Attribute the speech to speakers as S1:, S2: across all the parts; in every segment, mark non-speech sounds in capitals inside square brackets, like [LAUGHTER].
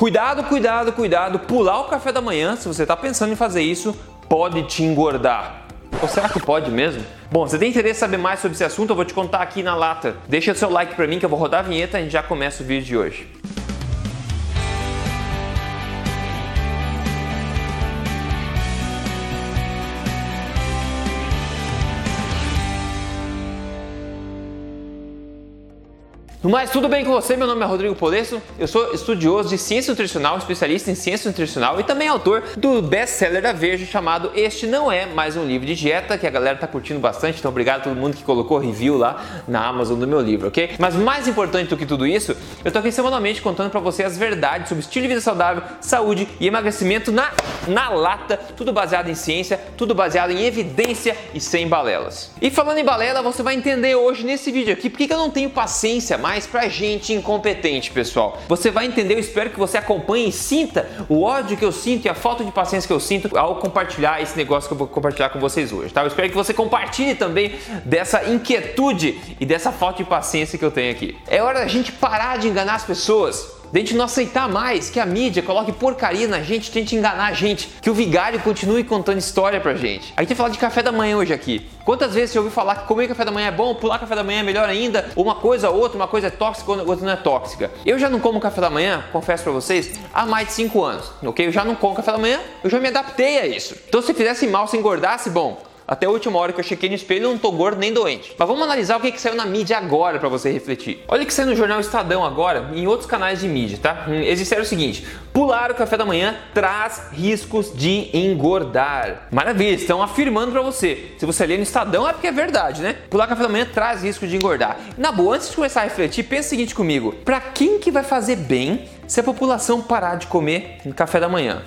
S1: Cuidado, cuidado, cuidado. Pular o café da manhã, se você está pensando em fazer isso, pode te engordar. Ou será que pode mesmo? Bom, você tem interesse em saber mais sobre esse assunto? Eu vou te contar aqui na lata. Deixa seu like para mim que eu vou rodar a vinheta e a gente já começa o vídeo de hoje. No mais, tudo bem com você? Meu nome é Rodrigo Polesso, eu sou estudioso de ciência nutricional, especialista em ciência nutricional e também autor do best-seller da Veja chamado Este Não É Mais Um Livro de Dieta, que a galera tá curtindo bastante, então obrigado a todo mundo que colocou review lá na Amazon do meu livro, ok? Mas mais importante do que tudo isso, eu tô aqui semanalmente contando para você as verdades sobre estilo de vida saudável, saúde e emagrecimento na, na lata, tudo baseado em ciência, tudo baseado em evidência e sem balelas. E falando em balela, você vai entender hoje nesse vídeo aqui porque eu não tenho paciência mais mais pra gente incompetente, pessoal. Você vai entender, eu espero que você acompanhe e sinta o ódio que eu sinto e a falta de paciência que eu sinto ao compartilhar esse negócio que eu vou compartilhar com vocês hoje, tá? Eu espero que você compartilhe também dessa inquietude e dessa falta de paciência que eu tenho aqui. É hora da gente parar de enganar as pessoas de a gente não aceitar mais que a mídia coloque porcaria na gente, tente enganar a gente, que o vigário continue contando história pra gente. A gente vai falar de café da manhã hoje aqui. Quantas vezes você ouviu falar que comer café da manhã é bom, pular café da manhã é melhor ainda, uma coisa ou outra, uma coisa é tóxica, outra não é tóxica? Eu já não como café da manhã, confesso pra vocês, há mais de 5 anos, ok? Eu já não como café da manhã, eu já me adaptei a isso. Então se fizesse mal, se engordasse, bom, até a última hora que eu chequei no espelho, eu não tô gordo nem doente. Mas vamos analisar o que, que saiu na mídia agora para você refletir. Olha o que saiu no jornal Estadão agora e em outros canais de mídia, tá? Hum, eles disseram o seguinte: pular o café da manhã traz riscos de engordar. Maravilha, estão afirmando para você. Se você ler no Estadão é porque é verdade, né? Pular o café da manhã traz risco de engordar. Na boa, antes de começar a refletir, pensa o seguinte comigo: para quem que vai fazer bem se a população parar de comer café da manhã?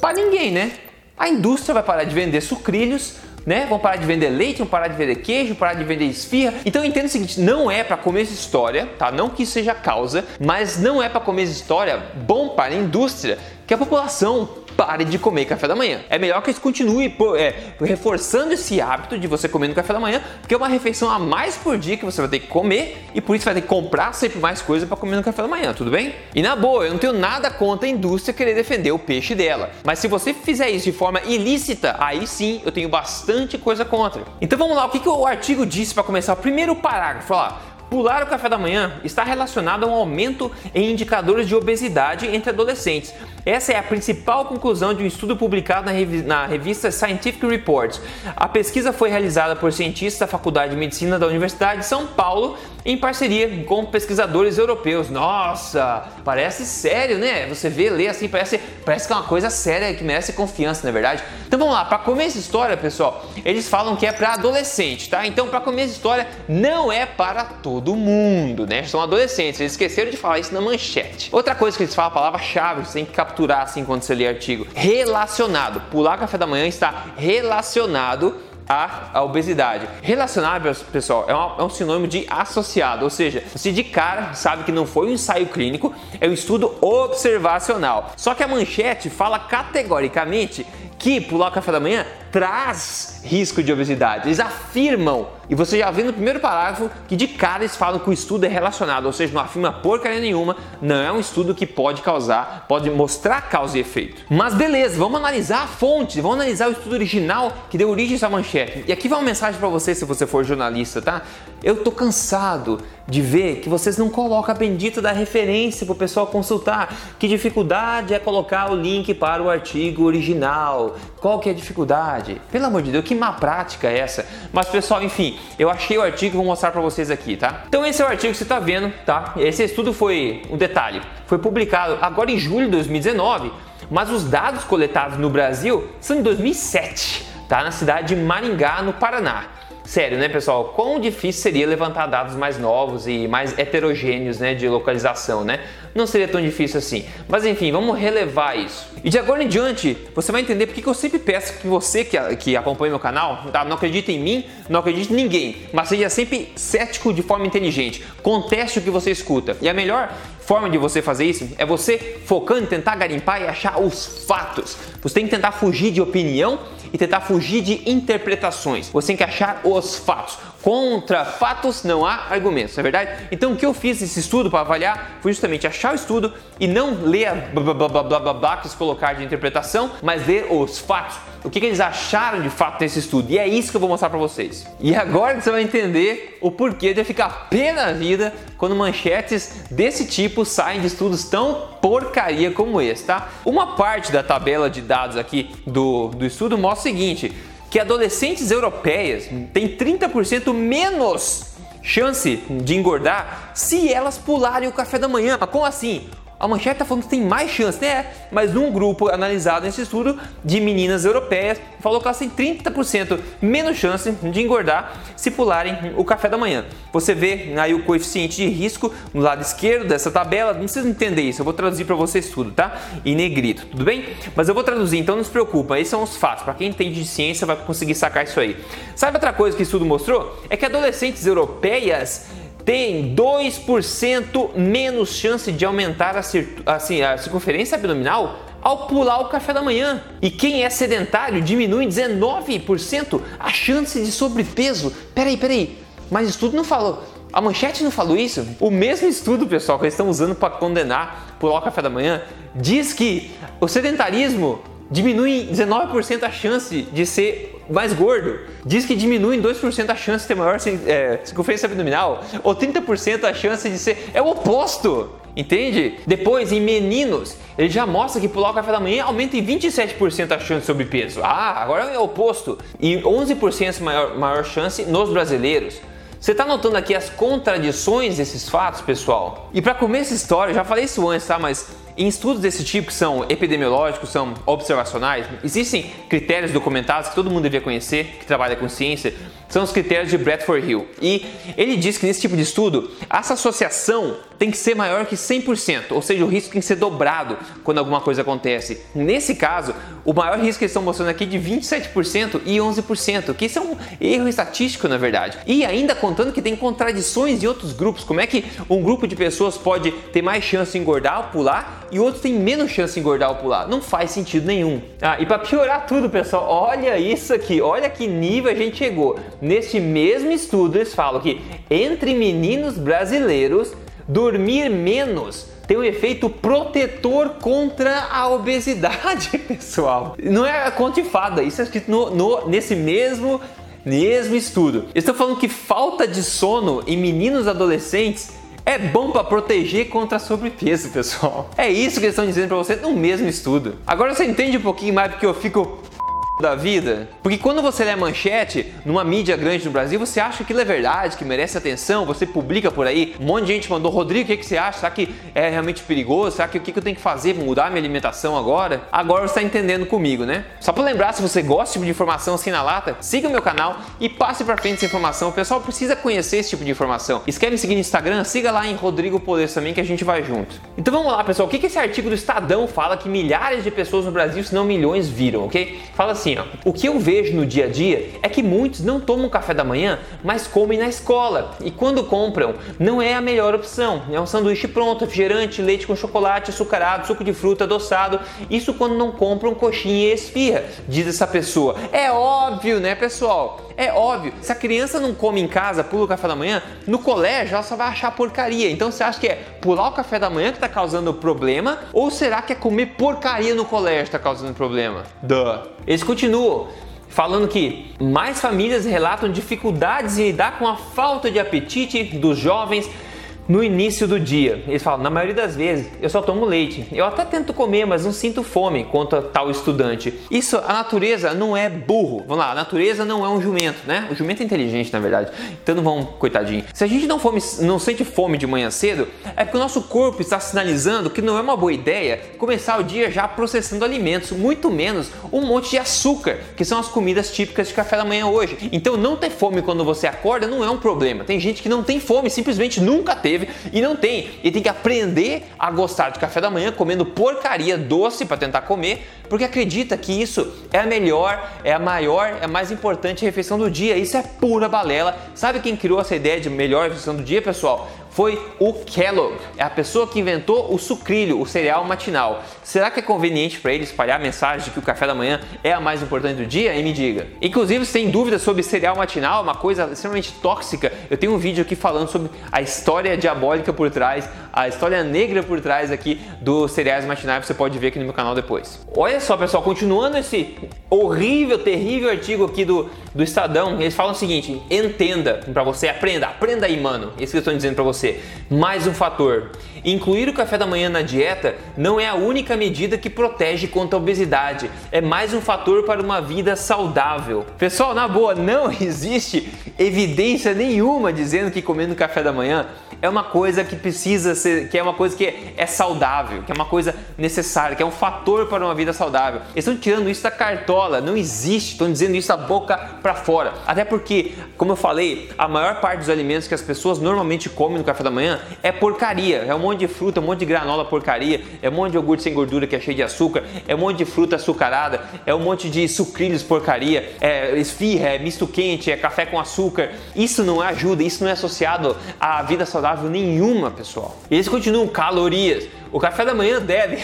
S1: Para ninguém, né? A indústria vai parar de vender sucrilhos, né? Vão parar de vender leite, vão parar de vender queijo, parar de vender esfirra. Então entenda o seguinte, não é para comer essa história, tá? Não que isso seja causa, mas não é para comer essa história bom para a indústria que a população pare de comer café da manhã. É melhor que eles continue é, reforçando esse hábito de você comer no café da manhã, porque é uma refeição a mais por dia que você vai ter que comer e por isso vai ter que comprar sempre mais coisa para comer no café da manhã, tudo bem? E na boa, eu não tenho nada contra a indústria querer defender o peixe dela, mas se você fizer isso de forma ilícita, aí sim eu tenho bastante coisa contra. Então vamos lá, o que, que o artigo disse para começar? O primeiro parágrafo, lá. Pular o café da manhã está relacionado a um aumento em indicadores de obesidade entre adolescentes. Essa é a principal conclusão de um estudo publicado na revista Scientific Reports. A pesquisa foi realizada por cientistas da Faculdade de Medicina da Universidade de São Paulo em parceria com pesquisadores europeus. Nossa, parece sério, né? Você vê, lê assim, parece, parece que é uma coisa séria que merece confiança, não é verdade? Então vamos lá, para comer essa história, pessoal, eles falam que é para adolescente, tá? Então para comer essa história não é para todo mundo, né? São adolescentes, eles esqueceram de falar isso na manchete. Outra coisa que eles falam, a palavra-chave, você tem que capturar assim quando você lê artigo. Relacionado. Pular café da manhã está relacionado à, obesidade. Relacionado, pessoal, é, uma, é, um sinônimo de associado, ou seja, você de cara sabe que não foi um ensaio clínico, é um estudo observacional. Só que a manchete fala categoricamente que pular o café da manhã traz risco de obesidade. Eles afirmam, e você já vê no primeiro parágrafo, que de cara eles falam que o estudo é relacionado, ou seja, não afirma porcaria nenhuma, não é um estudo que pode causar, pode mostrar causa e efeito. Mas beleza, vamos analisar a fonte, vamos analisar o estudo original que deu origem a essa manchete. E aqui vai uma mensagem para você se você for jornalista, tá? Eu tô cansado de ver que vocês não colocam a bendita da referência para o pessoal consultar. Que dificuldade é colocar o link para o artigo original? Qual que é a dificuldade? Pelo amor de Deus, que má prática é essa? Mas pessoal, enfim, eu achei o artigo e vou mostrar para vocês aqui, tá? Então esse é o artigo que você está vendo, tá? Esse estudo foi, um detalhe, foi publicado agora em julho de 2019, mas os dados coletados no Brasil são de 2007, tá? Na cidade de Maringá, no Paraná. Sério, né, pessoal? Quão difícil seria levantar dados mais novos e mais heterogêneos, né, de localização, né? Não seria tão difícil assim. Mas enfim, vamos relevar isso. E de agora em diante, você vai entender porque que eu sempre peço que você que, que acompanha meu canal, tá? não acredita em mim, não acredite em ninguém, mas seja sempre cético de forma inteligente. Conteste o que você escuta. E a melhor forma de você fazer isso é você focando tentar garimpar e achar os fatos. Você tem que tentar fugir de opinião e tentar fugir de interpretações. Você tem que achar os fatos. contra fatos não há argumentos, não é verdade? Então o que eu fiz nesse estudo para avaliar foi justamente achar o estudo e não ler a blá blá blá blá blá, blá que eles colocaram de interpretação, mas ler os fatos. O que, que eles acharam de fato nesse estudo. E é isso que eu vou mostrar para vocês. E agora você vai entender o porquê de ficar pé na vida quando manchetes desse tipo saem de estudos tão porcaria como esse, tá? Uma parte da tabela de dados aqui do, do estudo mostra o seguinte, que adolescentes europeias têm 30% menos chance de engordar se elas pularem o café da manhã. Mas como assim? A manchete está falando que tem mais chance, né? Mas um grupo analisado nesse estudo de meninas europeias falou que elas têm 30% menos chance de engordar se pularem o café da manhã. Você vê aí o coeficiente de risco no lado esquerdo dessa tabela, não precisa entender isso, eu vou traduzir para vocês tudo, tá? Em negrito, tudo bem? Mas eu vou traduzir, então não se preocupa, esses são os fatos. Para quem entende de ciência vai conseguir sacar isso aí. Sabe outra coisa que o estudo mostrou? É que adolescentes europeias tem 2% menos chance de aumentar a, assim, a circunferência abdominal ao pular o café da manhã. E quem é sedentário diminui 19% a chance de sobrepeso. Peraí, peraí, mas o estudo não falou. A manchete não falou isso? O mesmo estudo, pessoal, que eles estão usando para condenar pular o café da manhã, diz que o sedentarismo diminui 19% a chance de ser mais gordo. Diz que diminui em 2% a chance de ter maior é, circunferência abdominal, ou 30% a chance de ser. É o oposto! Entende? Depois, em meninos, ele já mostra que pular o café da manhã aumenta em 27% a chance de sobrepeso. Ah, agora é o oposto. E 11% maior, maior chance nos brasileiros. Você está notando aqui as contradições desses fatos, pessoal? E para comer essa história, eu já falei isso antes, tá? Mas em estudos desse tipo, que são epidemiológicos, são observacionais, existem critérios documentados que todo mundo devia conhecer, que trabalha com ciência, são os critérios de Bradford Hill. E ele diz que nesse tipo de estudo, essa associação tem que ser maior que 100%, ou seja, o risco tem que ser dobrado quando alguma coisa acontece. Nesse caso, o maior risco que eles estão mostrando aqui é de 27% e 11%, que isso é um erro estatístico na verdade. E ainda contando que tem contradições em outros grupos, como é que um grupo de pessoas pode ter mais chance de engordar ou pular e outro tem menos chance de engordar ou pular? Não faz sentido nenhum. Ah, e para piorar tudo, pessoal, olha isso aqui, olha que nível a gente chegou. Neste mesmo estudo eles falam que entre meninos brasileiros dormir menos tem um efeito protetor contra a obesidade, [LAUGHS] pessoal. Não é conta de fada, isso é escrito no, no, nesse mesmo, mesmo estudo. Estão falando que falta de sono em meninos adolescentes é bom para proteger contra sobrepeso, [LAUGHS] pessoal. É isso que eles estão dizendo para você no mesmo estudo. Agora você entende um pouquinho mais porque eu fico da vida? Porque quando você lê a manchete numa mídia grande no Brasil, você acha que aquilo é verdade, que merece atenção, você publica por aí, um monte de gente mandou, Rodrigo, o que, que você acha? Será que é realmente perigoso? Será que o que, que eu tenho que fazer mudar minha alimentação agora? Agora você está entendendo comigo, né? Só para lembrar, se você gosta tipo de informação assim na lata, siga o meu canal e passe para frente essa informação. O pessoal precisa conhecer esse tipo de informação. E se seguir no Instagram, siga lá em Rodrigo Poder também que a gente vai junto. Então vamos lá, pessoal. O que, que esse artigo do Estadão fala que milhares de pessoas no Brasil, se não milhões, viram, ok? Fala assim, ó. O que eu vejo no dia a dia é que muitos não tomam café da manhã, mas comem na escola. E quando compram, não é a melhor opção. É um sanduíche pronto, refrigerante, leite com chocolate, açucarado, suco de fruta, adoçado. Isso quando não compram coxinha e esfirra, diz essa pessoa. É óbvio, né, pessoal? É óbvio. Se a criança não come em casa, pula o café da manhã, no colégio ela só vai achar porcaria. Então você acha que é pular o café da manhã que está causando problema? Ou será que é comer porcaria no colégio que está causando problema? Duh. Eles continuam falando que mais famílias relatam dificuldades em lidar com a falta de apetite dos jovens no início do dia. Eles falam, na maioria das vezes, eu só tomo leite. Eu até tento comer, mas não sinto fome, conta tal estudante. Isso, a natureza não é burro. Vamos lá, a natureza não é um jumento, né? O jumento é inteligente, na verdade. Então não vamos, coitadinho. Se a gente não, fome, não sente fome de manhã cedo, é porque o nosso corpo está sinalizando que não é uma boa ideia começar o dia já processando alimentos, muito menos um monte de açúcar, que são as comidas típicas de café da manhã hoje. Então não ter fome quando você acorda não é um problema. Tem gente que não tem fome, simplesmente nunca teve teve e não tem. E tem que aprender a gostar de café da manhã comendo porcaria doce para tentar comer, porque acredita que isso é a melhor, é a maior, é a mais importante refeição do dia. Isso é pura balela. Sabe quem criou essa ideia de melhor refeição do dia, pessoal? Foi o Kellogg. É a pessoa que inventou o sucrilho, o cereal matinal. Será que é conveniente para ele espalhar a mensagem de que o café da manhã é a mais importante do dia? E me diga. Inclusive, se tem dúvidas sobre cereal matinal, uma coisa extremamente tóxica, eu tenho um vídeo aqui falando sobre a história diabólica por trás, a história negra por trás aqui dos cereais matinais, você pode ver aqui no meu canal depois. Olha só, pessoal, continuando esse horrível, terrível artigo aqui do, do Estadão, eles falam o seguinte: entenda para você, aprenda, aprenda aí, mano. Isso que eu estou dizendo para você. Mais um fator. Incluir o café da manhã na dieta não é a única medida que protege contra a obesidade, é mais um fator para uma vida saudável. Pessoal, na boa, não [LAUGHS] existe evidência nenhuma dizendo que comendo café da manhã é uma coisa que precisa ser, que é uma coisa que é saudável, que é uma coisa necessária, que é um fator para uma vida saudável. Eles estão tirando isso da cartola, não existe, estão dizendo isso da boca para fora. Até porque, como eu falei, a maior parte dos alimentos que as pessoas normalmente comem no café da manhã é porcaria, é um monte de fruta, um monte de granola porcaria, é um monte de iogurte sem gordura que é cheio de açúcar, é um monte de fruta açucarada, é um monte de sucrilhos porcaria, é esfirra, é misto quente, é café com açúcar. Isso não ajuda, isso não é associado à vida saudável saudável nenhuma, pessoal. E eles continuam calorias. O café da manhã deve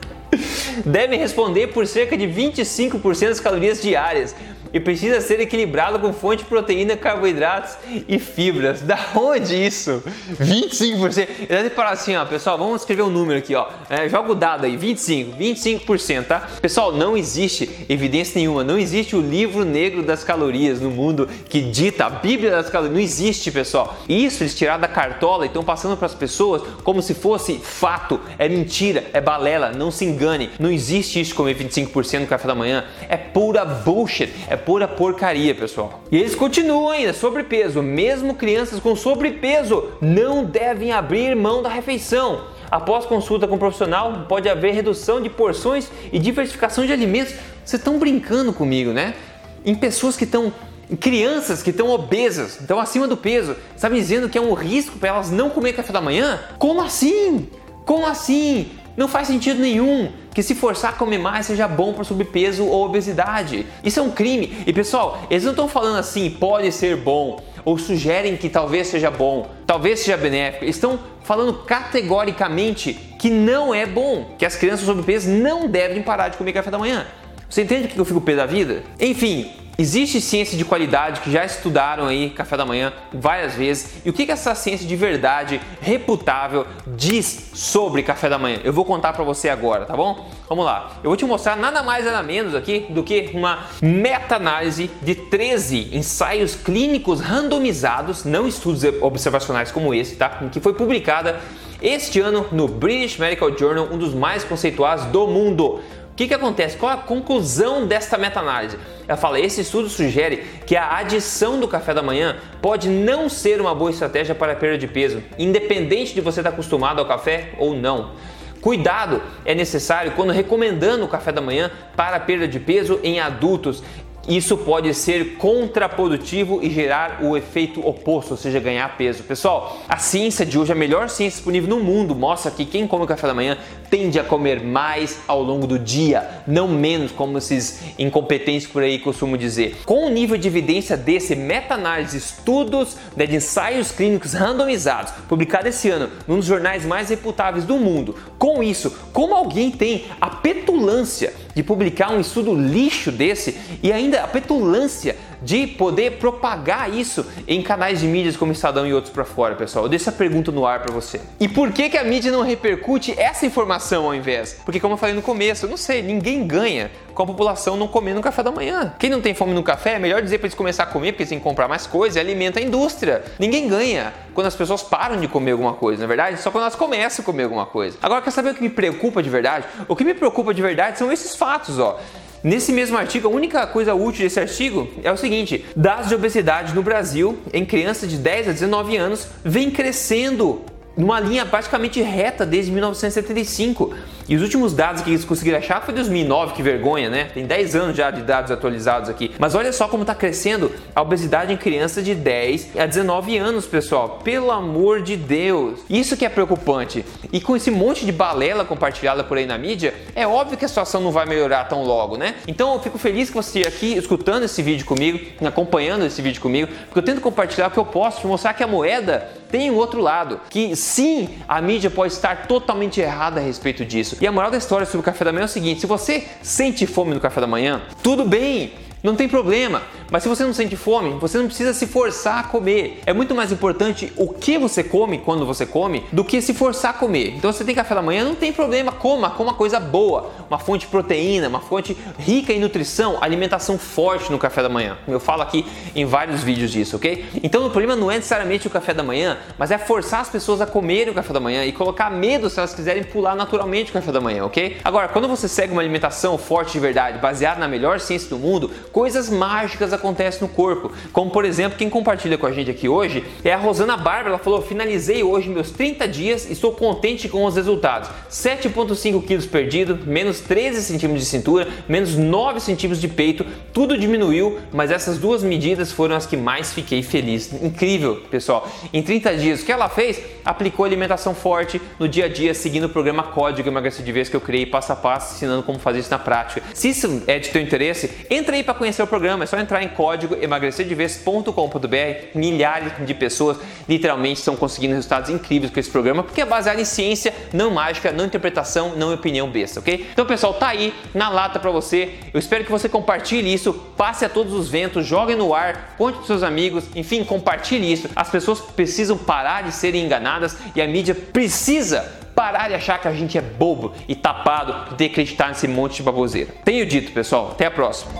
S1: [LAUGHS] deve responder por cerca de 25% das calorias diárias e precisa ser equilibrado com fonte de proteína, carboidratos e fibras. Da onde isso? 25%. Ele deve parar assim, ó, pessoal, vamos escrever um número aqui, ó. É, joga o dado aí, 25, 25%, tá? Pessoal, não existe evidência nenhuma, não existe o livro negro das calorias no mundo que dita a Bíblia das calorias, não existe, pessoal. Isso eles tiraram da cartola e estão passando para as pessoas como se fosse fato, é mentira, é balela, não se engane. Não existe isso comer 25% no café da manhã, é pura bullshit, é pura porcaria, pessoal. E eles continuam ainda, sobrepeso. Mesmo crianças com sobrepeso não devem abrir mão da refeição. Após consulta com um profissional, pode haver redução de porções e diversificação de alimentos. Vocês estão brincando comigo, né? Em pessoas que estão crianças que estão obesas, estão acima do peso, está dizendo que é um risco para elas não comer café da manhã? Como assim? Como assim? Não faz sentido nenhum que se forçar a comer mais seja bom para sobrepeso ou obesidade. Isso é um crime. E pessoal, eles não estão falando assim, pode ser bom, ou sugerem que talvez seja bom, talvez seja benéfico. Eles estão falando categoricamente que não é bom, que as crianças sobrepeso não devem parar de comer café da manhã. Você entende o que eu fico pé da vida? Enfim, Existe ciência de qualidade que já estudaram aí café da manhã várias vezes. E o que, que essa ciência de verdade reputável diz sobre café da manhã? Eu vou contar para você agora, tá bom? Vamos lá. Eu vou te mostrar nada mais nada menos aqui do que uma meta-análise de 13 ensaios clínicos randomizados, não estudos observacionais como esse, tá? Que foi publicada este ano no British Medical Journal, um dos mais conceituados do mundo. O que, que acontece? Qual a conclusão desta meta-análise? Ela fala: esse estudo sugere que a adição do café da manhã pode não ser uma boa estratégia para a perda de peso, independente de você estar acostumado ao café ou não. Cuidado é necessário quando recomendando o café da manhã para a perda de peso em adultos isso pode ser contraprodutivo e gerar o efeito oposto, ou seja, ganhar peso. Pessoal, a ciência de hoje, a melhor ciência disponível no mundo, mostra que quem come café da manhã tende a comer mais ao longo do dia, não menos, como esses incompetentes por aí costumam dizer. Com o nível de evidência desse, meta-análise, estudos né, de ensaios clínicos randomizados, publicado esse ano num dos jornais mais reputáveis do mundo. Com isso, como alguém tem a petulância de publicar um estudo lixo desse e ainda a petulância de poder propagar isso em canais de mídias como Estadão e outros para fora, pessoal? Eu deixo essa pergunta no ar para você. E por que, que a mídia não repercute essa informação ao invés? Porque, como eu falei no começo, eu não sei, ninguém ganha com a população não comendo café da manhã. Quem não tem fome no café, é melhor dizer para eles começar a comer, porque eles têm que comprar mais coisas e alimenta a indústria. Ninguém ganha quando as pessoas param de comer alguma coisa, na é verdade? Só quando elas começam a comer alguma coisa. Agora, quer saber o que me preocupa de verdade? O que me preocupa de verdade são esses fatos, ó. Nesse mesmo artigo, a única coisa útil desse artigo é o seguinte: dados de obesidade no Brasil em crianças de 10 a 19 anos vem crescendo numa linha praticamente reta desde 1975. E os últimos dados que eles conseguiram achar foi 2009, que vergonha, né? Tem 10 anos já de dados atualizados aqui. Mas olha só como está crescendo a obesidade em crianças de 10 a 19 anos, pessoal. Pelo amor de Deus. Isso que é preocupante. E com esse monte de balela compartilhada por aí na mídia, é óbvio que a situação não vai melhorar tão logo, né? Então eu fico feliz que você aqui escutando esse vídeo comigo, acompanhando esse vídeo comigo, porque eu tento compartilhar o que eu posso, mostrar que a moeda tem um outro lado, que sim, a mídia pode estar totalmente errada a respeito disso. E a moral da história sobre o café da manhã é o seguinte: se você sente fome no café da manhã, tudo bem, não tem problema. Mas se você não sente fome, você não precisa se forçar a comer. É muito mais importante o que você come quando você come do que se forçar a comer. Então você tem café da manhã, não tem problema, coma, coma coisa boa, uma fonte de proteína, uma fonte rica em nutrição, alimentação forte no café da manhã. Eu falo aqui em vários vídeos disso, ok? Então o problema não é necessariamente o café da manhã, mas é forçar as pessoas a comerem o café da manhã e colocar medo se elas quiserem pular naturalmente o café da manhã, ok? Agora, quando você segue uma alimentação forte de verdade, baseada na melhor ciência do mundo, coisas mágicas acontecem no corpo. Como por exemplo, quem compartilha com a gente aqui hoje é a Rosana Bárbara. Ela falou: finalizei hoje meus 30 dias e estou contente com os resultados. 7,5 quilos perdido, menos 13 centímetros de cintura, menos 9 centímetros de peito, tudo diminuiu, mas essas duas medidas foram as que mais fiquei feliz. Incrível, pessoal. Em 30 dias, o que ela fez? Aplicou alimentação forte no dia a dia, seguindo o programa Código Emagrecer de Vez que eu criei passo a passo, ensinando como fazer isso na prática. Se isso é de teu interesse, entra aí para conhecer o programa. É só entrar em código emagrecerdevez.com.br. Milhares de pessoas literalmente estão conseguindo resultados incríveis com esse programa, porque é baseado em ciência, não mágica, não interpretação, não opinião besta, ok? Então, pessoal, tá aí na lata para você. Eu espero que você compartilhe isso, passe a todos os ventos, jogue no ar, conte para seus amigos, enfim, compartilhe isso. As pessoas precisam parar de serem enganadas e a mídia precisa parar de achar que a gente é bobo e tapado de acreditar nesse monte de baboseira. Tenho dito, pessoal. Até a próxima.